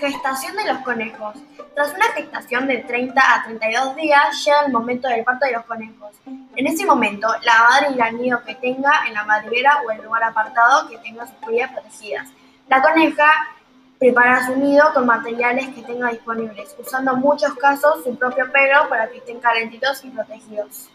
Gestación de los conejos. Tras una gestación de 30 a 32 días llega el momento del parto de los conejos. En ese momento, la madre irá al nido que tenga en la madriguera o el lugar apartado que tenga sus crías protegidas. La coneja prepara su nido con materiales que tenga disponibles, usando en muchos casos su propio pelo para que estén calentitos y protegidos.